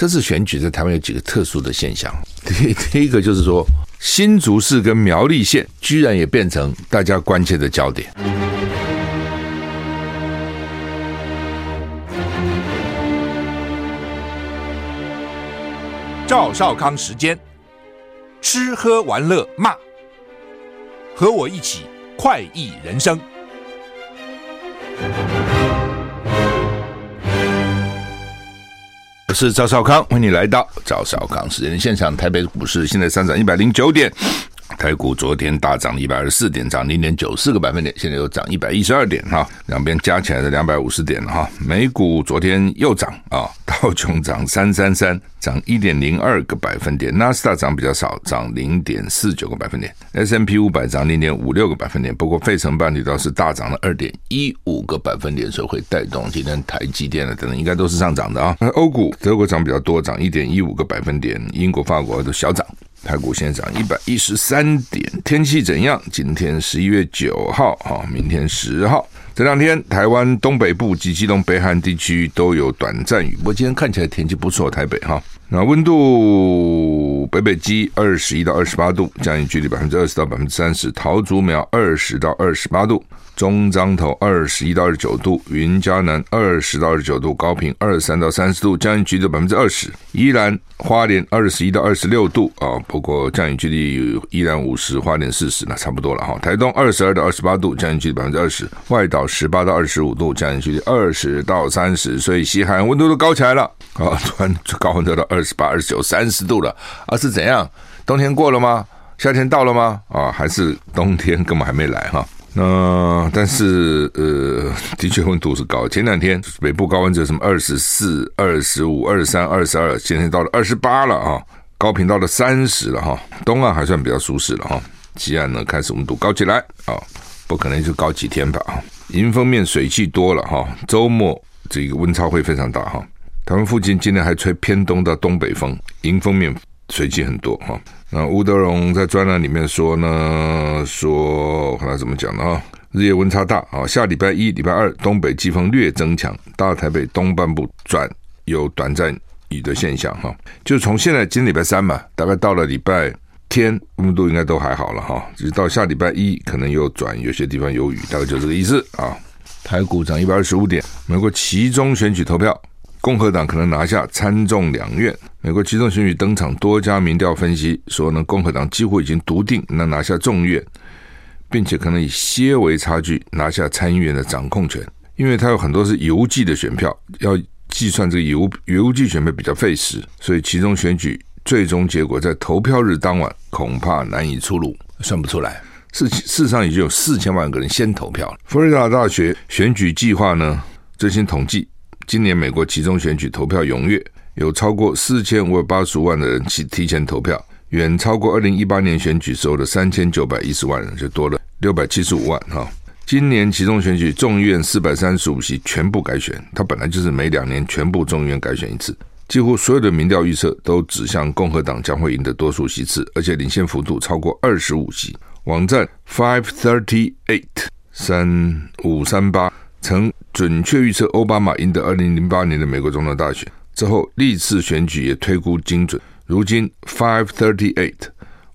这次选举在台湾有几个特殊的现象。第第一个就是说，新竹市跟苗栗县居然也变成大家关切的焦点。赵少康时间，吃喝玩乐骂，和我一起快意人生。我是赵少康，欢迎你来到赵少康时间现场。台北股市现在上涨一百零九点。台股昨天大涨一百二十四点，涨零点九四个百分点，现在又涨一百一十二点哈，两边加起来的两百五十点哈。美股昨天又涨啊，道琼涨三三三，涨一点零二个百分点，纳斯达涨比较少，涨零点四九个百分点，S&P 五百涨零点五六个百分点。不过费城半导倒是大涨了二点一五个百分点，所以会带动今天台积电的等等应该都是上涨的啊。欧股德国涨比较多，涨一点一五个百分点，英国、法国都小涨。台股现在涨一百一十三点，天气怎样？今天十一月九号哈，明天十号，这两天台湾东北部及基隆北海岸地区都有短暂雨。不过今天看起来天气不错，台北哈，那温度北北基二十一到二十八度，降雨距离百分之二十到百分之三十，桃竹苗二十到二十八度。中彰投二十一到二十九度，云嘉南二十到二十九度，高屏二十三到三十度，降雨距离百分之二十。宜兰花莲二十一到二十六度啊，不过降雨距离依然五十，花莲四十，那差不多了哈。台东二十二到二十八度，降雨距离百分之二十。外岛十八到二十五度，降雨距离二十到三十。所以西海岸温度都高起来了啊，突然高温得到二十八、二十九、三十度了啊，是怎样？冬天过了吗？夏天到了吗？啊，还是冬天根本还没来哈？那但是呃，的确温度是高。前两天北部高温只有什么二十四、二十五、二十三、二十二，今天到了二十八了啊，高频到了三十了哈。东岸还算比较舒适了哈，西岸呢开始温度高起来啊，不可能就高几天吧啊。迎风面水汽多了哈，周末这个温差会非常大哈。台湾附近今天还吹偏东到东北风，迎风面。水汽很多哈，那吴德荣在专栏里面说呢，说我看他怎么讲的啊，日夜温差大啊，下礼拜一、礼拜二东北季风略增强，大台北东半部转有短暂雨的现象哈，就从现在今天礼拜三嘛，大概到了礼拜天温度应该都还好了哈，直到下礼拜一可能又转有些地方有雨，大概就这个意思啊。台股涨一百二十五点，美国期中选举投票。共和党可能拿下参众两院。美国集中选举登场，多家民调分析说呢，共和党几乎已经笃定能拿下众院，并且可能以些微差距拿下参议院的掌控权。因为它有很多是邮寄的选票，要计算这个邮邮寄选票比较费时，所以其中选举最终结果在投票日当晚恐怕难以出炉，算不出来。事事实上已经有四千万个人先投票了。佛罗里达大学选举计划呢，最新统计。今年美国集中选举投票踊跃，有超过四千五百八十五万的人提提前投票，远超过二零一八年选举时候的三千九百一十万人，就多了六百七十五万哈。今年集中选举众议院四百三十五席全部改选，它本来就是每两年全部众议院改选一次，几乎所有的民调预测都指向共和党将会赢得多数席次，而且领先幅度超过二十五席。网站 Five Thirty Eight 三五三八。曾准确预测奥巴马赢得二零零八年的美国总统大选之后，历次选举也推估精准。如今 five thirty eight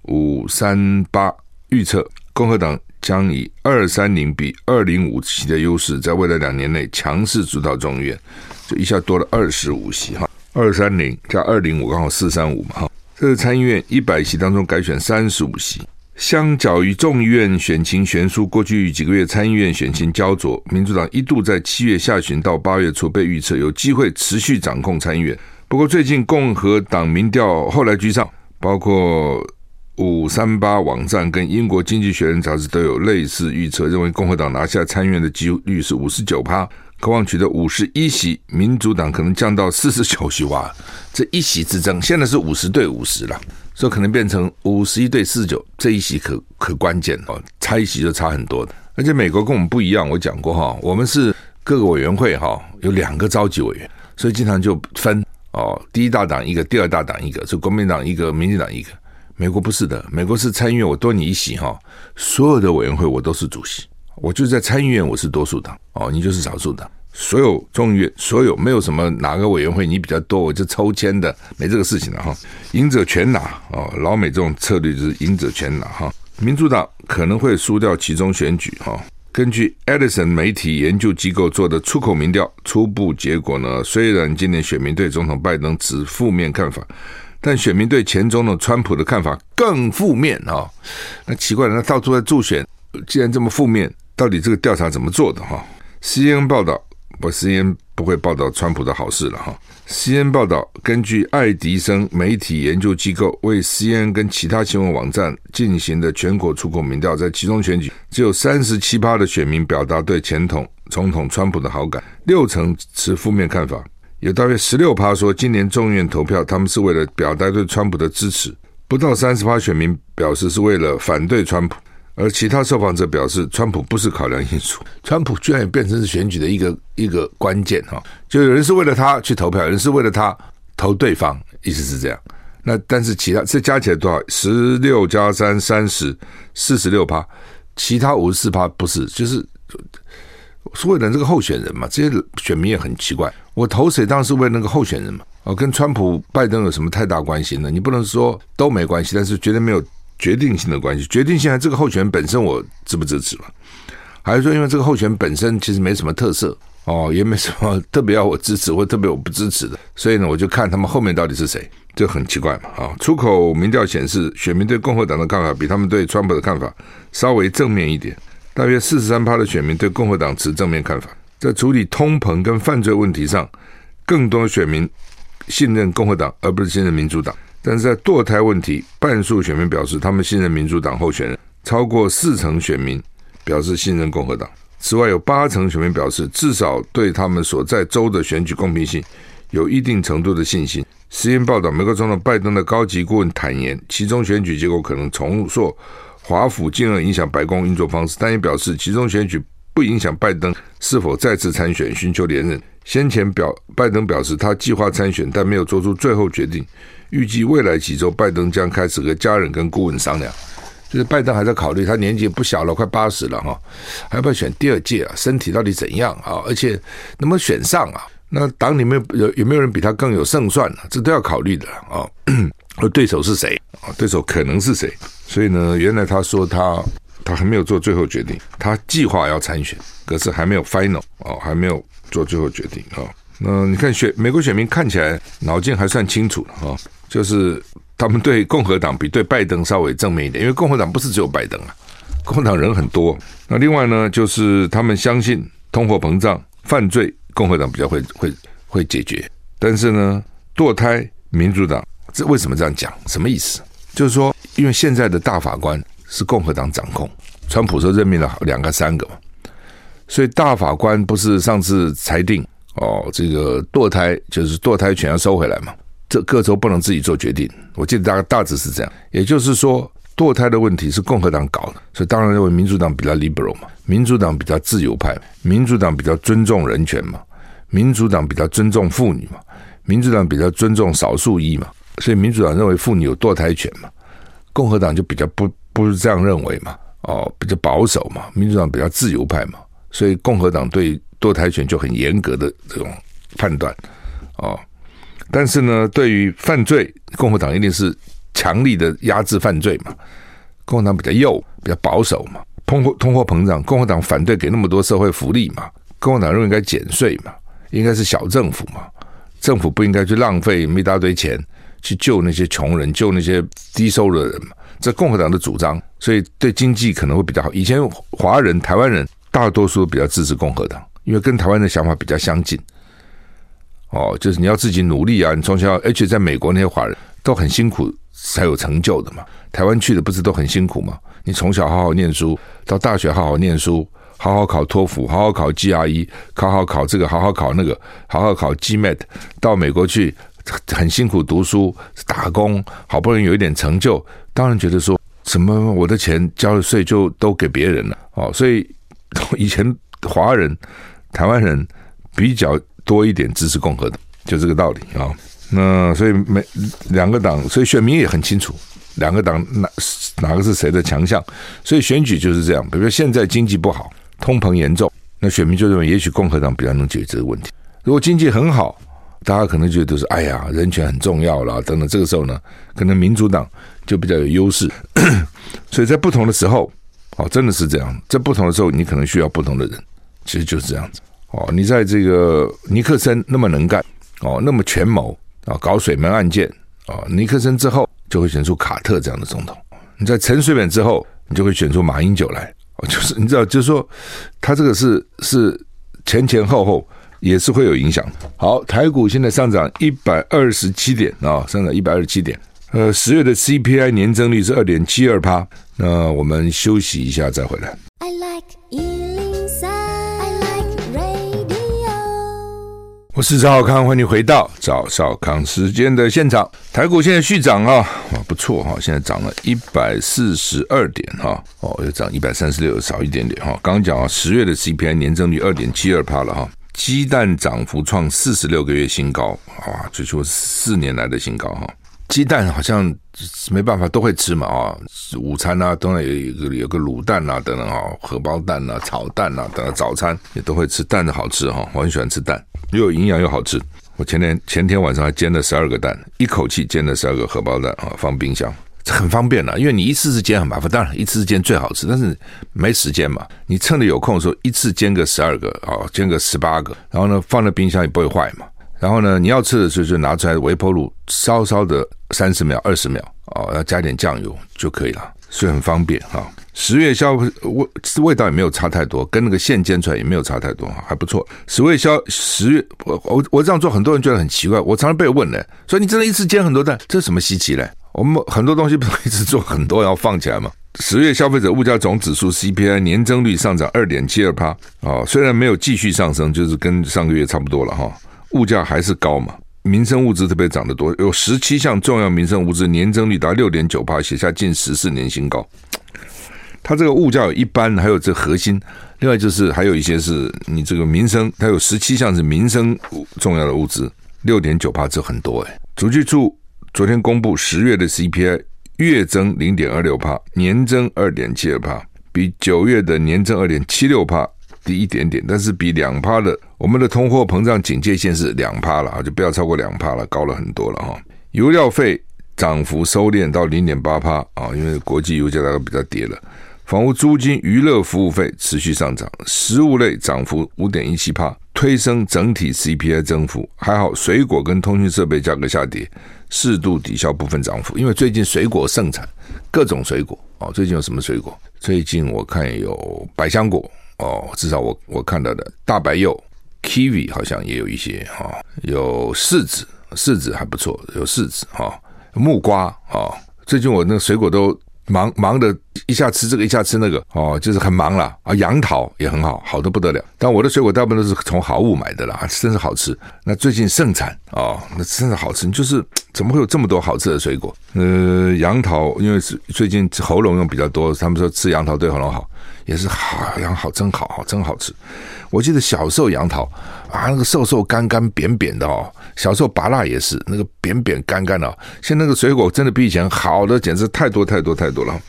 五三八预测共和党将以二三零比二零五席的优势，在未来两年内强势主导众议院，就一下多了二十五席哈，二三零加二零五刚好四三五嘛哈。这是参议院一百席当中改选三十五席。相较于众议院选情悬殊，过去几个月参议院选情焦灼，民主党一度在七月下旬到八月初被预测有机会持续掌控参议院。不过最近共和党民调后来居上，包括五三八网站跟英国经济学人杂志都有类似预测，认为共和党拿下参议院的几率是五十九趴，渴望取得五十一席，民主党可能降到四十九席。哇，这一席之争现在是五十对五十了。所以可能变成五十一对四十九，这一席可可关键哦，差一席就差很多的。而且美国跟我们不一样，我讲过哈，我们是各个委员会哈有两个召集委员，所以经常就分哦，第一大党一个，第二大党一个，是国民党一个，民进党一个。美国不是的，美国是参议院我多你一席哈，所有的委员会我都是主席，我就在参议院我是多数党哦，你就是少数党，所有众议院所有没有什么哪个委员会你比较多，我就抽签的，没这个事情了哈。赢者全拿哦，老美这种策略就是赢者全拿哈。民主党可能会输掉其中选举哈。根据 Edison 媒体研究机构做的出口民调初步结果呢，虽然今年选民对总统拜登持负面看法，但选民对前总统川普的看法更负面啊。那奇怪了，那到处在助选，既然这么负面，到底这个调查怎么做的哈？CNN 报道。我 CNN 不会报道川普的好事了哈。CNN 报道，根据爱迪生媒体研究机构为 CNN 跟其他新闻网站进行的全国出口民调，在其中选举只有三十七趴的选民表达对前统总统川普的好感，六成持负面看法，有大约十六趴说今年众院投票他们是为了表达对川普的支持，不到三十趴选民表示是为了反对川普。而其他受访者表示，川普不是考量因素，川普居然也变成是选举的一个一个关键哈，就有人是为了他去投票，有人是为了他投对方，意思是这样。那但是其他这加起来多少？十六加三三十，四十六趴，其他五十四趴不是，就是是为了这个候选人嘛？这些选民也很奇怪，我投谁当然是为了那个候选人嘛？哦，跟川普、拜登有什么太大关系呢？你不能说都没关系，但是绝对没有。决定性的关系，决定性还这个候选本身我支不支持嘛？还是说因为这个候选本身其实没什么特色哦，也没什么特别要我支持或特别我不支持的，所以呢，我就看他们后面到底是谁，这很奇怪嘛啊！出口民调显示，选民对共和党的看法比他们对川普的看法稍微正面一点，大约四十三趴的选民对共和党持正面看法，在处理通膨跟犯罪问题上，更多选民信任共和党而不是信任民主党。但是在堕胎问题，半数选民表示他们信任民主党候选人，超过四成选民表示信任共和党。此外，有八成选民表示至少对他们所在州的选举公平性有一定程度的信心。CNN 报道，美国总统拜登的高级顾问坦言，其中选举结果可能重塑华府，进而影响白宫运作方式，但也表示其中选举不影响拜登是否再次参选寻求连任。先前表拜登表示他计划参选，但没有做出最后决定。预计未来几周，拜登将开始和家人跟顾问商量。就是拜登还在考虑，他年纪不小了，快八十了哈，还要不要选第二届啊？身体到底怎样啊？而且能不能选上啊？那党里面有有没有人比他更有胜算呢？这都要考虑的啊。而对手是谁啊？对手可能是谁？所以呢，原来他说他他还没有做最后决定，他计划要参选，可是还没有 final 哦，还没有做最后决定啊。嗯你看选美国选民看起来脑筋还算清楚哈。就是他们对共和党比对拜登稍微正面一点，因为共和党不是只有拜登啊，共和党人很多。那另外呢，就是他们相信通货膨胀、犯罪，共和党比较会会会解决。但是呢，堕胎，民主党这为什么这样讲？什么意思？就是说，因为现在的大法官是共和党掌控，川普说任命了两个、三个嘛，所以大法官不是上次裁定哦，这个堕胎就是堕胎权要收回来嘛。这各州不能自己做决定，我记得大概大致是这样。也就是说，堕胎的问题是共和党搞的，所以当然认为民主党比较 liberal 嘛，民主党比较自由派，民主党比较尊重人权嘛，民主党比较尊重妇女嘛，民主党比较尊重少数裔嘛，所以民主党认为妇女有堕胎权嘛，共和党就比较不不是这样认为嘛，哦，比较保守嘛，民主党比较自由派嘛，所以共和党对堕胎权就很严格的这种判断，哦。但是呢，对于犯罪，共和党一定是强力的压制犯罪嘛。共和党比较右，比较保守嘛。通货通货膨胀，共和党反对给那么多社会福利嘛。共和党认为应该减税嘛，应该是小政府嘛。政府不应该去浪费一大堆钱去救那些穷人，救那些低收入的人嘛。这共和党的主张，所以对经济可能会比较好。以前华人、台湾人大多数比较支持共和党，因为跟台湾的想法比较相近。哦，就是你要自己努力啊！你从小，而且在美国那些华人都很辛苦才有成就的嘛。台湾去的不是都很辛苦吗？你从小好好念书，到大学好好念书，好好考托福，好好考 GRE，考好考这个，好好考那个，好好考 GMAT，到美国去很辛苦读书打工，好不容易有一点成就，当然觉得说什么我的钱交了税就都给别人了哦。所以 以前华人、台湾人比较。多一点支持共和党，就这个道理啊。那所以每两个党，所以选民也很清楚，两个党哪哪个是谁的强项。所以选举就是这样。比如说现在经济不好，通膨严重，那选民就认为，也许共和党比较能解决这个问题。如果经济很好，大家可能觉得都是哎呀，人权很重要啦，等等。这个时候呢，可能民主党就比较有优势。所以在不同的时候，哦，真的是这样。在不同的时候，你可能需要不同的人，其实就是这样子。哦，你在这个尼克森那么能干，哦，那么权谋啊，搞水门案件啊，尼克森之后就会选出卡特这样的总统。你在陈水扁之后，你就会选出马英九来。哦，就是你知道，就是说，他这个是是前前后后也是会有影响。好，台股现在上涨一百二十七点啊，上涨一百二十七点。呃，十月的 CPI 年增率是二点七二趴。那我们休息一下再回来。我是赵少康，欢迎回到赵少康时间的现场。台股现在续涨啊，哇，不错哈，现在涨了一百四十二点哈，哦，又涨一百三十六，少一点点哈。刚刚讲啊，十月的 CPI 年增率二点七二趴了哈，鸡蛋涨幅创四十六个月新高，哇，最初四年来的新高哈。鸡蛋好像没办法都会吃嘛啊，午餐啊，当然有有个有个卤蛋啊等等啊，荷包蛋啊、炒蛋啊等等，早餐也都会吃蛋的好吃哈，我很喜欢吃蛋，又有营养又好吃。我前天前天晚上还煎了十二个蛋，一口气煎了十二个荷包蛋啊，放冰箱，这很方便了，因为你一次次煎很麻烦，当然一次次煎最好吃，但是没时间嘛，你趁着有空的时候一次煎个十二个啊，煎个十八个，然后呢放在冰箱也不会坏嘛。然后呢，你要吃的时候就拿出来微波炉稍稍的三十秒、二十秒哦，要加点酱油就可以了，所以很方便哈。十月消味味道也没有差太多，跟那个现煎出来也没有差太多，还不错。十月消十月我我我这样做，很多人觉得很奇怪，我常常被问呢，所以你真的一次煎很多蛋，这什么稀奇嘞？我们很多东西不是一直做很多，要放起来吗？十月消费者物价总指数 CPI 年增率上涨二点七二趴啊，虽然没有继续上升，就是跟上个月差不多了哈。物价还是高嘛，民生物资特别涨得多，有十七项重要民生物资年增率达六点九趴，写下近十四年新高。它这个物价有一般，还有这核心，另外就是还有一些是你这个民生，它有十七项是民生重要的物资，六点九趴这很多哎。主计处昨天公布十月的 CPI 月增零点二六帕，年增二点七二帕，比九月的年增二点七六帕。低一点点，但是比两帕的我们的通货膨胀警戒线是两帕了啊，就不要超过两帕了，高了很多了哈。油料费涨幅收敛到零点八帕啊，因为国际油价大概比较跌了。房屋租金、娱乐服务费持续上涨，食物类涨幅五点一七趴，推升整体 CPI 增幅。还好，水果跟通讯设备价格下跌，适度抵消部分涨幅。因为最近水果盛产，各种水果哦。最近有什么水果？最近我看有百香果。哦，至少我我看到的大白柚、kiwi 好像也有一些哈、哦，有柿子，柿子还不错，有柿子哈、哦，木瓜啊、哦。最近我那个水果都忙忙的，一下吃这个，一下吃那个，哦，就是很忙了啊。杨桃也很好，好的不得了。但我的水果大部分都是从好物买的啦，真是好吃。那最近盛产、哦，那真是好吃。就是 怎么会有这么多好吃的水果？呃，杨桃因为是最近喉咙用比较多，他们说吃杨桃对喉咙好。也是好，杨桃真好，真好吃。我记得小时候杨桃啊，那个瘦瘦干干扁扁的哦。小时候拔辣也是那个扁扁干干的。现在那个水果真的比以前好的简直太多太多太多了。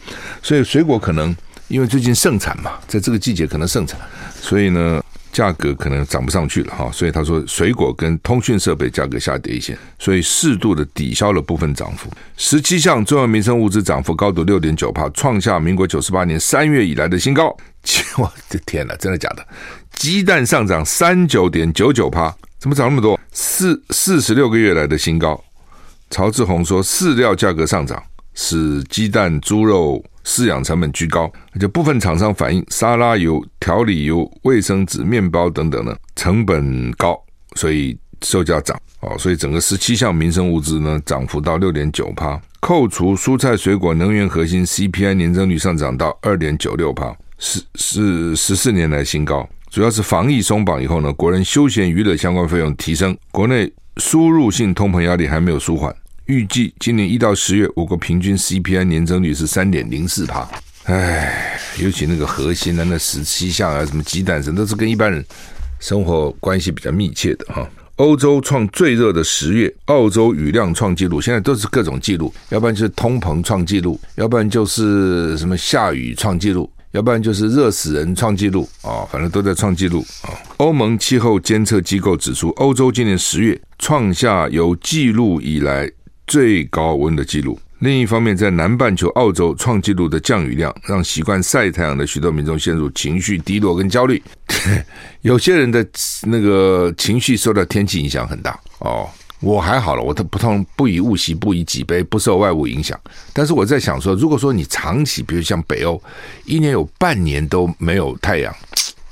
所以水果可能因为最近盛产嘛，在这个季节可能盛产，所以呢。价格可能涨不上去了哈，所以他说水果跟通讯设备价格下跌一些，所以适度的抵消了部分涨幅。十七项重要民生物资涨幅高达六点九趴，创下民国九十八年三月以来的新高。我的天哪，真的假的？鸡蛋上涨三九点九九趴，怎么涨那么多？四四十六个月来的新高。曹志宏说，饲料价格上涨使鸡蛋、猪肉。饲养成本居高，而且部分厂商反映沙拉油、调理油、卫生纸、面包等等呢，成本高，所以售价涨。哦，所以整个十七项民生物资呢，涨幅到六点九趴，扣除蔬菜水果、能源核心 CPI 年增率上涨到二点九六趴，是是十四年来新高。主要是防疫松绑以后呢，国人休闲娱乐相关费用提升，国内输入性通膨压力还没有舒缓。预计今年一到十月，我国平均 CPI 年增率是三点零四帕。唉，尤其那个核心的那十七项啊，什么鸡蛋什么，都是跟一般人生活关系比较密切的哈。欧洲创最热的十月，澳洲雨量创纪录，现在都是各种纪录，要不然就是通膨创纪录，要不然就是什么下雨创纪录，要不然就是热死人创纪录啊，反正都在创纪录啊。欧盟气候监测机构指出，欧洲今年十月创下有记录以来最高温的记录。另一方面，在南半球澳洲创纪录的降雨量，让习惯晒太阳的许多民众陷入情绪低落跟焦虑。有些人的那个情绪受到天气影响很大哦。我还好了，我都不痛不以物喜，不以己悲，不受外物影响。但是我在想说，如果说你长期，比如像北欧，一年有半年都没有太阳，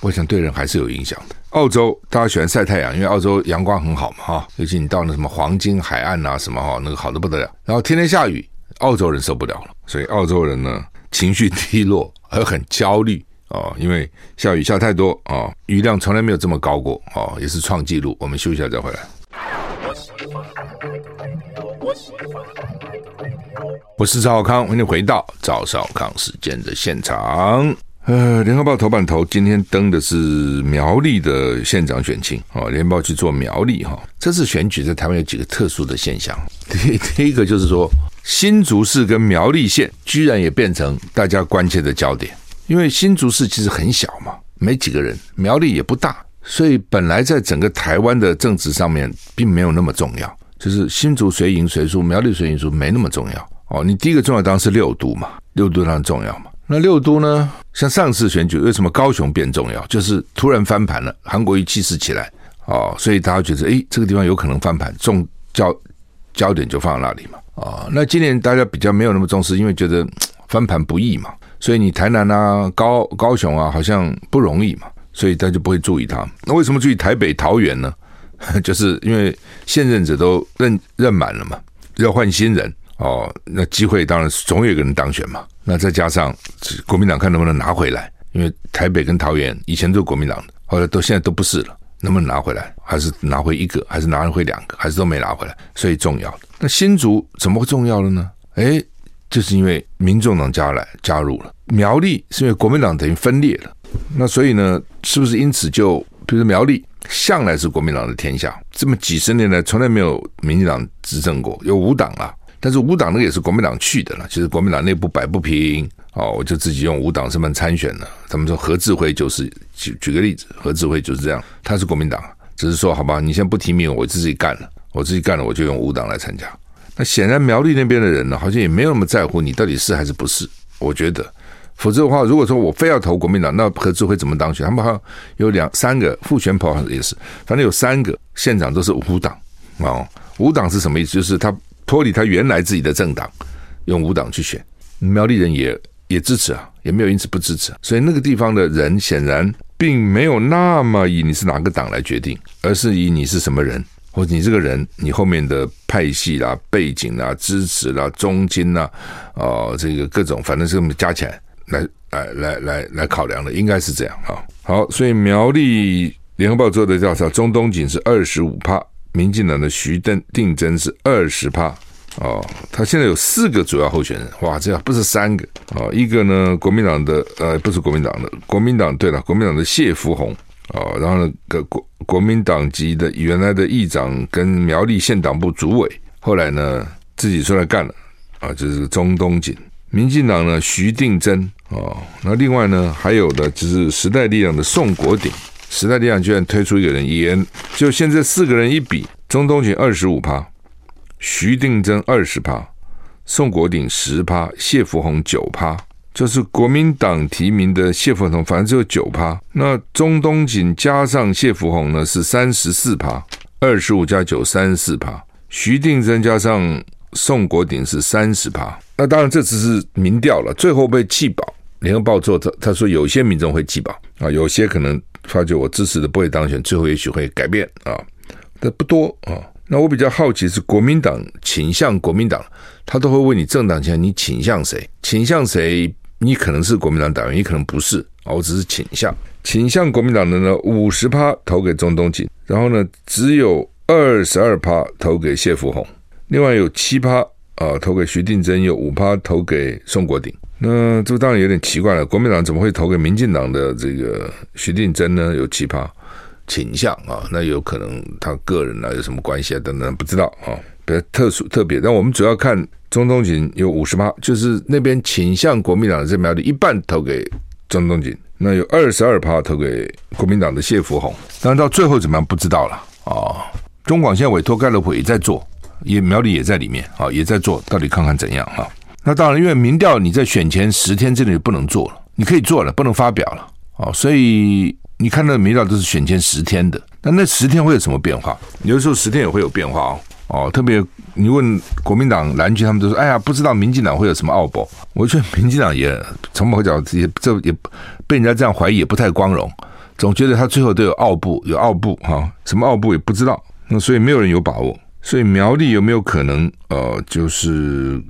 我想对人还是有影响的。澳洲大家喜欢晒太阳，因为澳洲阳光很好嘛，哈，尤其你到那什么黄金海岸啊，什么哈，那个好的不得了。然后天天下雨。澳洲人受不了了，所以澳洲人呢情绪低落，而很焦虑哦，因为下雨下太多啊，雨量从来没有这么高过哦，也是创纪录。我们休息一下再回来。我是赵少康，欢迎回到赵少康时间的现场。呃，联合报头版头今天登的是苗栗的县长选情哦，联报去做苗栗哈，这次选举在台湾有几个特殊的现象。第第一个就是说，新竹市跟苗栗县居然也变成大家关切的焦点，因为新竹市其实很小嘛，没几个人，苗栗也不大，所以本来在整个台湾的政治上面并没有那么重要，就是新竹谁赢谁输，苗栗谁赢输没那么重要哦。你第一个重要当然是六都嘛，六都当然重要嘛。那六都呢？像上次选举，为什么高雄变重要？就是突然翻盘了，韩国瑜气势起来哦，所以大家觉得，诶，这个地方有可能翻盘，重焦焦点就放在那里嘛。啊，那今年大家比较没有那么重视，因为觉得翻盘不易嘛，所以你台南啊、高高雄啊，好像不容易嘛，所以大家就不会注意它。那为什么注意台北、桃园呢？就是因为现任者都任任满了嘛，要换新人哦，那机会当然总有一个人当选嘛。那再加上国民党看能不能拿回来，因为台北跟桃园以前都是国民党的，后来都现在都不是了，能不能拿回来？还是拿回一个？还是拿回两个？还是都没拿回来？所以重要。那新竹怎么会重要了呢？哎，就是因为民众党加来加入了苗栗，是因为国民党等于分裂了。那所以呢，是不是因此就比如说苗栗向来是国民党的天下，这么几十年来从来没有民进党执政过，有五党啊。但是无党那个也是国民党去的了，其实国民党内部摆不平哦，我就自己用无党身份参选了。他们说何志辉就是举举个例子，何志辉就是这样，他是国民党，只是说好吧，你现在不提名我自己干了，我自己干了，我就用无党来参加。那显然苗栗那边的人呢，好像也没有那么在乎你到底是还是不是。我觉得，否则的话，如果说我非要投国民党，那何志辉怎么当选？他们好像有两三个复选跑也是，反正有三个县长都是无党哦。无党是什么意思？就是他。脱离他原来自己的政党，用无党去选，苗栗人也也支持啊，也没有因此不支持。所以那个地方的人显然并没有那么以你是哪个党来决定，而是以你是什么人，或者你这个人你后面的派系啦、背景啦、支持啦、中金啦，哦，这个各种反正是这么加起来来来来来来考量的，应该是这样啊。好，所以苗栗联合报做的调查，中东锦是二十五趴。民进党的徐邓定真是二十趴。哦，他现在有四个主要候选人，哇，这样不是三个。哦，一个呢，国民党的呃，不是国民党的，国民党对了，国民党的谢福弘哦，然后呢，个国国民党籍的原来的议长跟苗栗县党部主委，后来呢自己出来干了。啊，就是中东锦，民进党呢徐定真。哦，那另外呢还有的就是时代力量的宋国鼎。时代力量居然推出一个人，伊恩就现在四个人一比，钟东锦二十五趴，徐定珍二十趴，宋国鼎十趴，谢福弘九趴，就是国民党提名的谢福弘，反正只有九趴。那钟东锦加上谢福弘呢是三十四趴，二十五加九三十四趴，徐定珍加上宋国鼎是三十趴。那当然这只是民调了，最后被弃保。联合报做他他说有些民众会弃保啊，有些可能。发觉我支持的不会当选，最后也许会改变啊，但不多啊。那我比较好奇是国民党倾向国民党，他都会问你政党前你倾向谁？倾向谁？你可能是国民党党员，你可能不是啊。我只是倾向倾向国民党的呢，五十趴投给钟东锦，然后呢只有二十二趴投给谢福红，另外有七趴啊投给徐定珍，有五趴投给宋国鼎。那这当然有点奇怪了，国民党怎么会投给民进党的这个徐定珍呢？有奇葩倾向啊，那有可能他个人啊有什么关系啊等等，不知道啊，比较特殊特别。但我们主要看中东锦有五十趴，就是那边倾向国民党的这苗栗一半投给中东锦，那有二十二趴投给国民党的谢福洪，当然到最后怎么样不知道了啊、中广现在委托盖洛普也在做，也苗栗也在里面啊、也在做，到底看看怎样哈、那当然，因为民调你在选前十天之内不能做了，你可以做了，不能发表了、哦，所以你看那个民调都是选前十天的，那那十天会有什么变化？有的时候十天也会有变化哦。哦，特别你问国民党蓝军，他们都说：“哎呀，不知道民进党会有什么奥博。”我觉得民进党也从某个角度也这也被人家这样怀疑，也不太光荣。总觉得他最后都有奥布，有奥布哈，什么奥布也不知道。那所以没有人有把握。所以苗栗有没有可能？呃，就是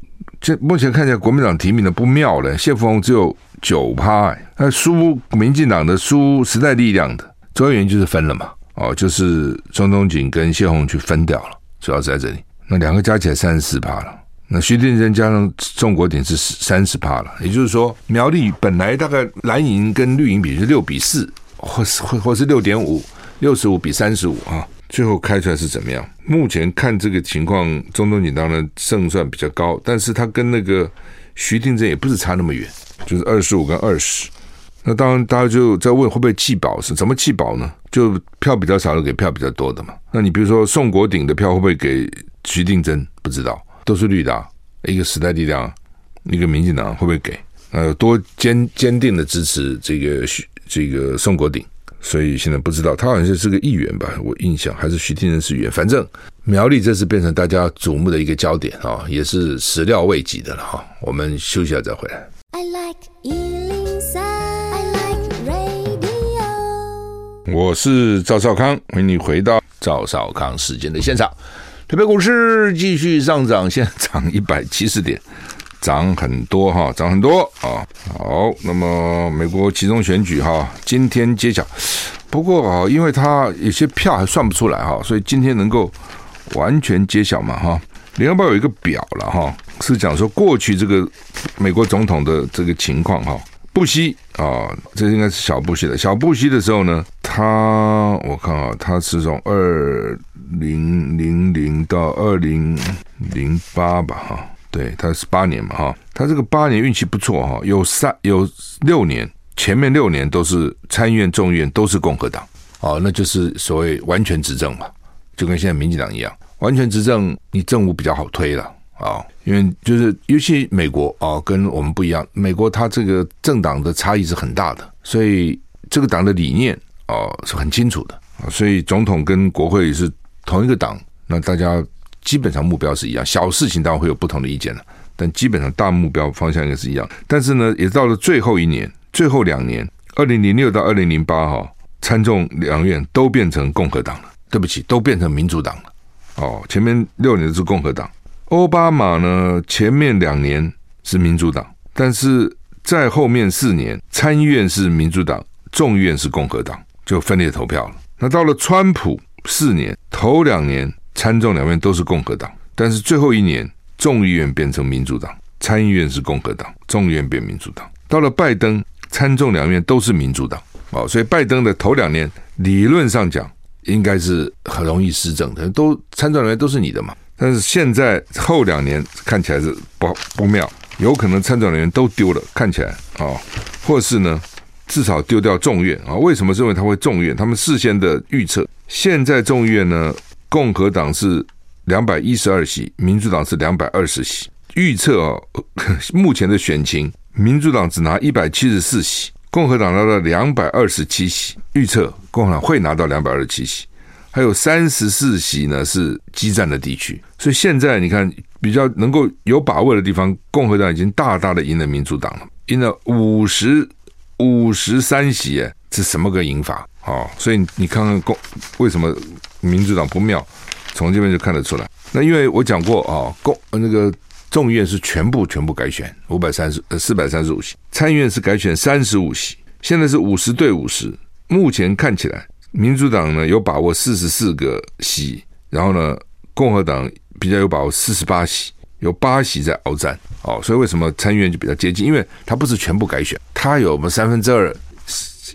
这目前看起来国民党提名的不妙了。谢福弘只有九趴，哎，那输民进党的输时代力量的，主要原因就是分了嘛。哦，就是钟东锦跟谢鸿去分掉了。主要是在这里，那两个加起来三十四趴了。那徐定祯加上宋国鼎是三十趴了。也就是说，苗栗本来大概蓝营跟绿营比是六比四，或是或或是六点五，六十五比三十五啊。最后开出来是怎么样？目前看这个情况，中东锦当然胜算比较高，但是他跟那个徐定祯也不是差那么远，就是二十五跟二十。那当然，大家就在问会不会弃保？是怎么弃保呢？就票比较少的给票比较多的嘛。那你比如说宋国鼎的票会不会给徐定祯？不知道，都是绿的，一个时代力量，一个民进党会不会给？呃，多坚坚定的支持这个徐这个宋国鼎，所以现在不知道他好像是个议员吧？我印象还是徐天仁是议员。反正苗栗这次变成大家瞩目的一个焦点啊，也是始料未及的了哈。我们休息一下再回来。I like 我是赵少康，欢迎你回到赵少康时间的现场。台北股市继续上涨，现在涨一百七十点，涨很多哈，涨很多啊。好，那么美国集中选举哈，今天揭晓。不过啊，因为它有些票还算不出来哈，所以今天能够完全揭晓嘛哈。联合报有一个表了哈，是讲说过去这个美国总统的这个情况哈。布希啊，这应该是小布希的。小布希的时候呢，他我看啊，他是从二零零零到二零零八吧，哈，对，他是八年嘛，哈，他这个八年运气不错哈，有三有六年，前面六年都是参议院、众院都是共和党，哦，那就是所谓完全执政嘛，就跟现在民进党一样，完全执政，你政务比较好推了。啊、因为就是尤其美国啊、跟我们不一样。美国它这个政党的差异是很大的，所以这个党的理念啊、是很清楚的啊。所以总统跟国会是同一个党，那大家基本上目标是一样。小事情当然会有不同的意见了，但基本上大目标方向应该是一样。但是呢，也到了最后一年，最后两年，二零零六到二零零八哈，参众两院都变成共和党了。对不起，都变成民主党了。哦，前面六年是共和党。奥巴马呢，前面两年是民主党，但是在后面四年，参议院是民主党，众议院是共和党，就分裂投票了。那到了川普四年，头两年参众两院都是共和党，但是最后一年，众议院变成民主党，参议院是共和党，众议院变民主党。到了拜登，参众两院都是民主党，哦，所以拜登的头两年理论上讲应该是很容易施政的，都参众两院都是你的嘛。但是现在后两年看起来是不不妙，有可能参众两院都丢了，看起来啊、哦，或是呢，至少丢掉众院啊？为什么认为他会众院？他们事先的预测，现在众院呢，共和党是两百一十二席，民主党是两百二十席。预测啊，目前的选情，民主党只拿一百七十四席，共和党拿到两百二十七席。预测共和党会拿到两百二十七席。还有三十四席呢，是激战的地区，所以现在你看比较能够有把握的地方，共和党已经大大的赢了民主党了，赢了五十五十三席，哎，这什么个赢法啊？所以你看看共为什么民主党不妙，从这边就看得出来。那因为我讲过啊，共那个众议院是全部全部改选五百三十呃四百三十五席，参议院是改选三十五席，现在是五十对五十，目前看起来。民主党呢有把握四十四个席，然后呢，共和党比较有把握四十八席，有八席在鏖战哦。所以为什么参议院就比较接近？因为它不是全部改选，它有我们三分之二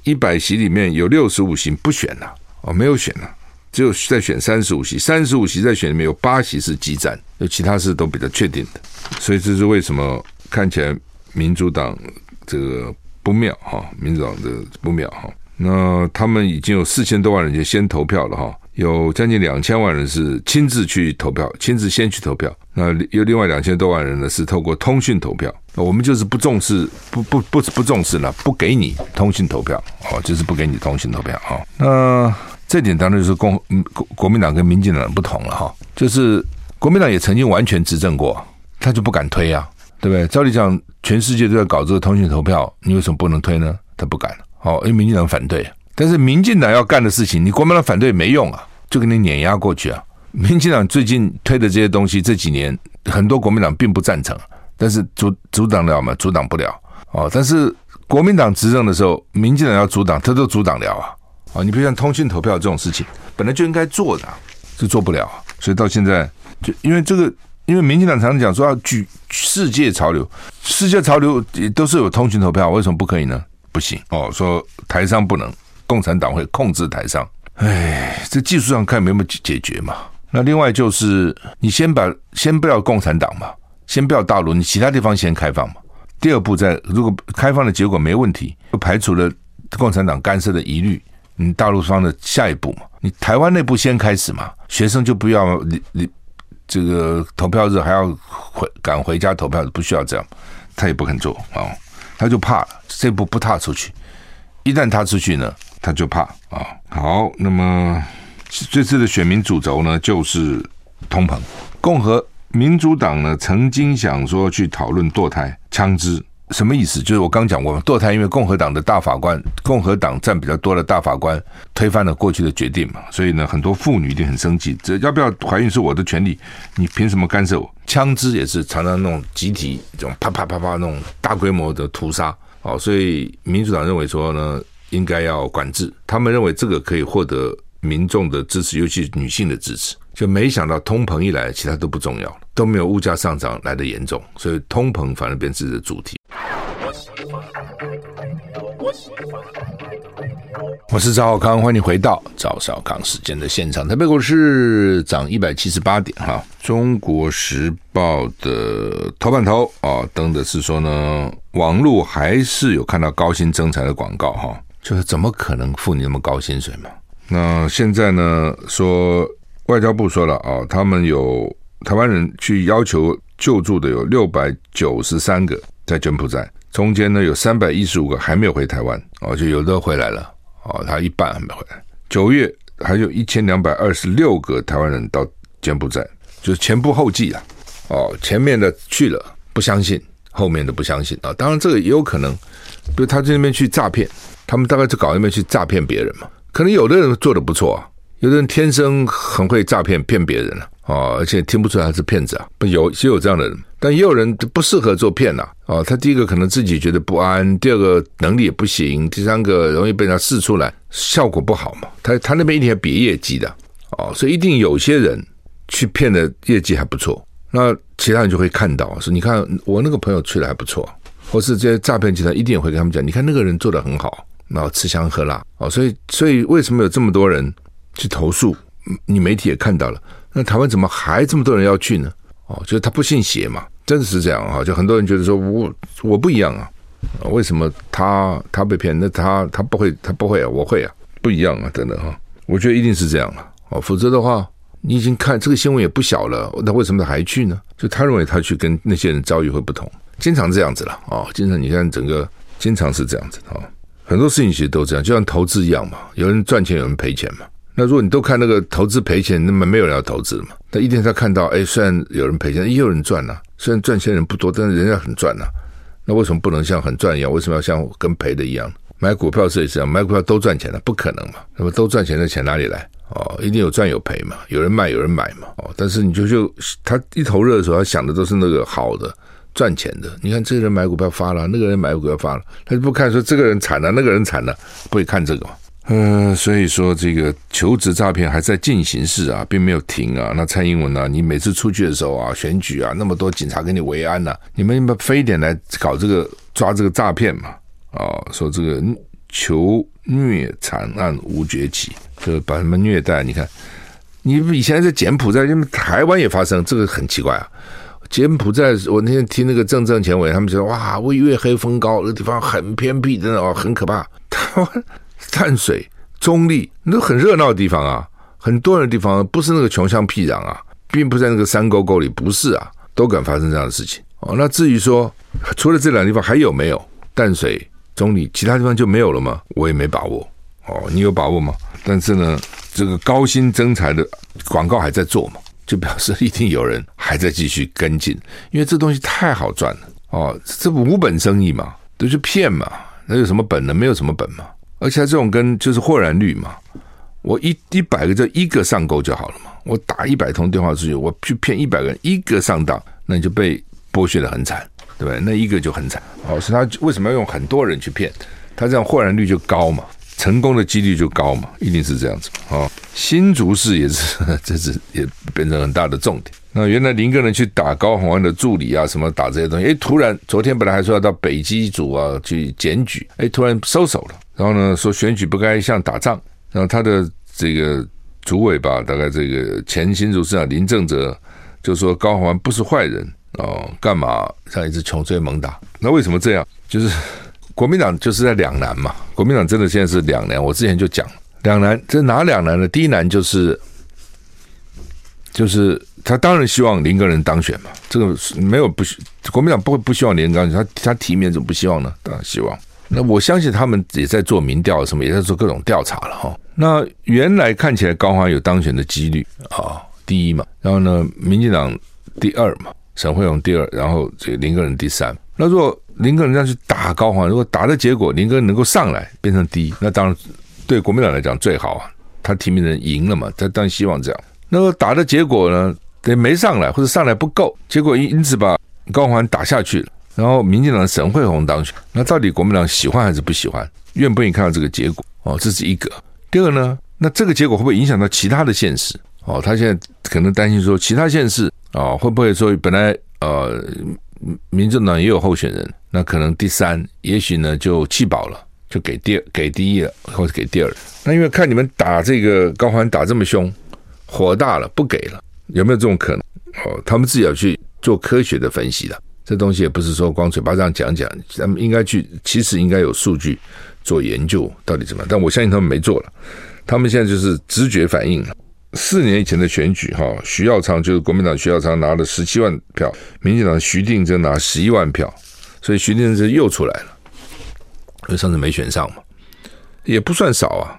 一百席里面有六十五席不选了哦，没有选了，只有在选三十五席，三十五席在选里面有八席是激战，有其他是都比较确定的。所以这是为什么看起来民主党这个。不妙哈，民主党的不妙哈。那他们已经有四千多万人就先投票了哈，有将近两千万人是亲自去投票，亲自先去投票。那有另外两千多万人呢是透过通讯投票。那我们就是不重视，不不不不重视了，不给你通讯投票哦，就是不给你通讯投票啊。那这点当然就是共国国民党跟民进党不同了哈，就是国民党也曾经完全执政过，他就不敢推啊，对不对？照理讲，全世界都在搞这个通讯投票，你为什么不能推呢？他不敢。哦，因为民进党反对，但是民进党要干的事情，你国民党反对没用啊，就给你碾压过去啊。民进党最近推的这些东西，这几年很多国民党并不赞成，但是阻阻挡了吗？阻挡不了哦。但是国民党执政的时候，民进党要阻挡，他都阻挡了啊。啊，你比如像通讯投票这种事情，本来就应该做的，是做不了。所以到现在，就因为这个，因为民进党常常讲说要举世界潮流，世界潮流也都是有通讯投票，为什么不可以呢？不行哦，说台商不能，共产党会控制台商。哎，这技术上看有没有解决嘛？那另外就是你先把先不要共产党嘛，先不要大陆，你其他地方先开放嘛。第二步在如果开放的结果没问题，就排除了共产党干涉的疑虑，你大陆方的下一步嘛，你台湾内部先开始嘛，学生就不要你你这个投票日还要回赶回家投票，不需要这样，他也不肯做啊。哦他就怕，这步不踏出去，一旦踏出去呢，他就怕啊。好，那么这次的选民主轴呢，就是通膨。共和民主党呢，曾经想说去讨论堕胎枪支，什么意思？就是我刚讲过，堕胎因为共和党的大法官，共和党占比较多的大法官推翻了过去的决定嘛，所以呢，很多妇女一定很生气。这要不要怀孕是我的权利，你凭什么干涉我？枪支也是常常那种集体这种啪啪啪啪那种大规模的屠杀，哦，所以民主党认为说呢，应该要管制。他们认为这个可以获得民众的支持，尤其女性的支持。就没想到通膨一来，其他都不重要，都没有物价上涨来得严重，所以通膨反而变成主题。我是赵少康，欢迎回到赵少康时间的现场。台北股市涨一百七十八点哈。中国时报的头版头啊，登的是说呢，网络还是有看到高薪征才的广告哈，就是怎么可能付你那么高薪水嘛？那现在呢，说外交部说了啊，他们有台湾人去要求救助的有六百九十三个在柬埔寨，中间呢有三百一十五个还没有回台湾哦，就有的回来了。哦，他一半还没回来。九月还有一千两百二十六个台湾人到柬埔寨，就是前仆后继啊。哦，前面的去了不相信，后面的不相信啊。当然这个也有可能，比如他在那边去诈骗，他们大概就搞那边去诈骗别人嘛。可能有的人做的不错啊，有的人天生很会诈骗骗别人啊。哦，而且听不出来他是骗子啊，不有也有这样的人，但也有人不适合做骗呐。哦，他第一个可能自己觉得不安，第二个能力也不行，第三个容易被他试出来，效果不好嘛。他他那边一定要比业绩的哦，所以一定有些人去骗的业绩还不错，那其他人就会看到说，你看我那个朋友去的还不错，或是这些诈骗集团一定也会跟他们讲，你看那个人做的很好，然后吃香喝辣哦，所以所以为什么有这么多人去投诉？你媒体也看到了。那台湾怎么还这么多人要去呢？哦，就是他不信邪嘛，真的是这样啊。就很多人觉得说我我不一样啊，为什么他他被骗？那他他不会，他不会啊，我会啊，不一样啊，等等哈。我觉得一定是这样了哦，否则的话，你已经看这个新闻也不小了，那为什么他还去呢？就他认为他去跟那些人遭遇会不同，经常这样子了哦，经常你看整个经常是这样子啊，很多事情其实都这样，就像投资一样嘛，有人赚钱，有人赔钱嘛。那如果你都看那个投资赔钱，那么没有人要投资嘛？他一定他看到，哎，虽然有人赔钱，也有人赚呐、虽然赚钱人不多，但是人家很赚呐、那为什么不能像很赚一样？为什么要像跟赔的一样？买股票是也是这样，买股票都赚钱了，不可能嘛？那么都赚钱的钱哪里来？哦，一定有赚有赔嘛？有人卖有人买嘛？哦，但是你就就他一头热的时候，他想的都是那个好的赚钱的。你看这个人买股票发了，那个人买股票发了，他就不看说这个人惨了，那个人惨了，不会看这个嘛？嗯，所以说这个求职诈骗还在进行式啊，并没有停啊。那蔡英文呢、啊？你每次出去的时候啊，选举啊，那么多警察给你维安呐、你们非得来搞这个抓这个诈骗嘛？啊，说这个求虐惨案无绝期，就把他们虐待。你看，你以前在柬埔寨，因为台湾也发生，这个很奇怪啊。柬埔寨，我那天听那个正正前委，他们说哇，为月黑风高，那地方很偏僻，真的哦，很可怕。台湾淡水、中立，那很热闹的地方啊，很多人的地方，不是那个穷乡僻壤啊，并不在那个山沟沟里，不是啊，都敢发生这样的事情哦。那至于说，除了这两个地方还有没有淡水、中立，其他地方就没有了吗？我也没把握哦，你有把握吗？但是呢，这个高薪征财的广告还在做嘛？就表示一定有人还在继续跟进，因为这东西太好赚了哦，这无本生意嘛，都是骗嘛，那有什么本呢？没有什么本嘛，而且这种跟就是获然率嘛，我一一百个就一个上钩就好了嘛，我打一百通电话出去，我去骗一百个人，一个上当，那你就被剥削的很惨，对不对？那一个就很惨哦，所以他为什么要用很多人去骗？他这样获然率就高嘛。成功的几率就高嘛，一定是这样子啊。新竹市也是，这是也变成很大的重点。那原来林耕仁去打高虹安的助理啊，什么打这些东西，哎，突然昨天本来还说要到北基组啊去检举，哎，突然收手了。然后呢，说选举不该像打仗。然后他的这个主委吧，大概这个前新竹市长林正哲就说高虹安不是坏人哦，干嘛像一直穷追猛打？那为什么这样？就是。国民党就是在两难嘛，国民党真的现在是两难。我之前就讲两难，这哪两难呢？第一难就是，就是他当然希望林耕仁当选嘛，这个没有不，国民党不会不希望林耕仁当选，他他提名怎么不希望呢？当然希望。那我相信他们也在做民调，什么也在做各种调查了哈。那原来看起来高虹安有当选的几率啊，第一嘛，然后呢，民进党第二嘛，沈慧虹第二，然后这个林耕仁第三。那如果林耕仁要去打高虹安，如果打的结果林耕仁能够上来变成第一，那当然对国民党来讲最好啊，他提名人赢了嘛，他当然希望这样。那个打的结果呢，得没上来或者上来不够，结果因因此把高虹安打下去了，然后民进党的沈慧虹当选，那到底国民党喜欢还是不喜欢？愿不愿意看到这个结果？哦，这是一个。第二个呢，那这个结果会不会影响到其他的县市？哦，他现在可能担心说其他县市啊，会不会说本来呃。民进党也有候选人，那可能第三，也许呢就弃保了，就给第二，给第一了，或者给第二。那因为看你们打这个高虹安打这么凶，火大了，不给了，有没有这种可能？哦，他们自己要去做科学的分析的，这东西也不是说光嘴巴这样讲讲，他们应该去，其实应该有数据做研究，到底怎么样？但我相信他们没做了，他们现在就是直觉反应。四年以前的选举，哈，徐耀昌就是国民党徐耀昌拿了十七万票，民进党徐定祯拿十一万票，所以徐定祯又出来了，因为上次没选上嘛，也不算少啊，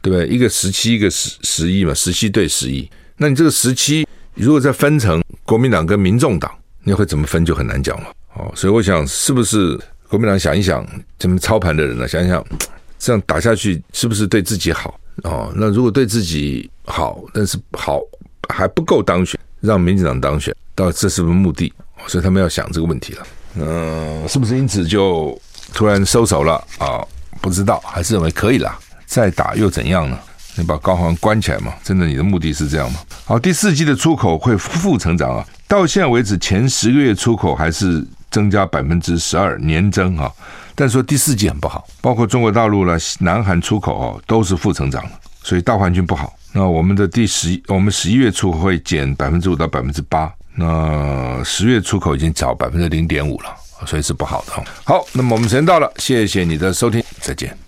对不对？一个十七，一个十十一嘛，十七对十一，那你这个十七，如果再分成国民党跟民众党，你会怎么分就很难讲了。哦，所以我想，是不是国民党想一想，怎么操盘的人呢？想一想，这样打下去是不是对自己好？哦，那如果对自己好，但是好还不够当选，让民进党当选，到底这是不是目的？所以他们要想这个问题了。嗯，是不是因此就突然收手了啊？不知道，还是认为可以啦，再打又怎样呢？你把高虹安关起来嘛？真的，你的目的是这样吗？好，第四季的出口会负成长啊，到现在为止前十个月出口还是增加百分之十二年增啊。但说第四季很不好，包括中国大陆了、南韩出口哦，都是负增长的，所以大环境不好。那我们的第十，我们十一月出口会减百分之五到百分之八，那十月出口已经涨百分之零点五了，所以是不好的。好，那么我们时间到了，谢谢你的收听，再见。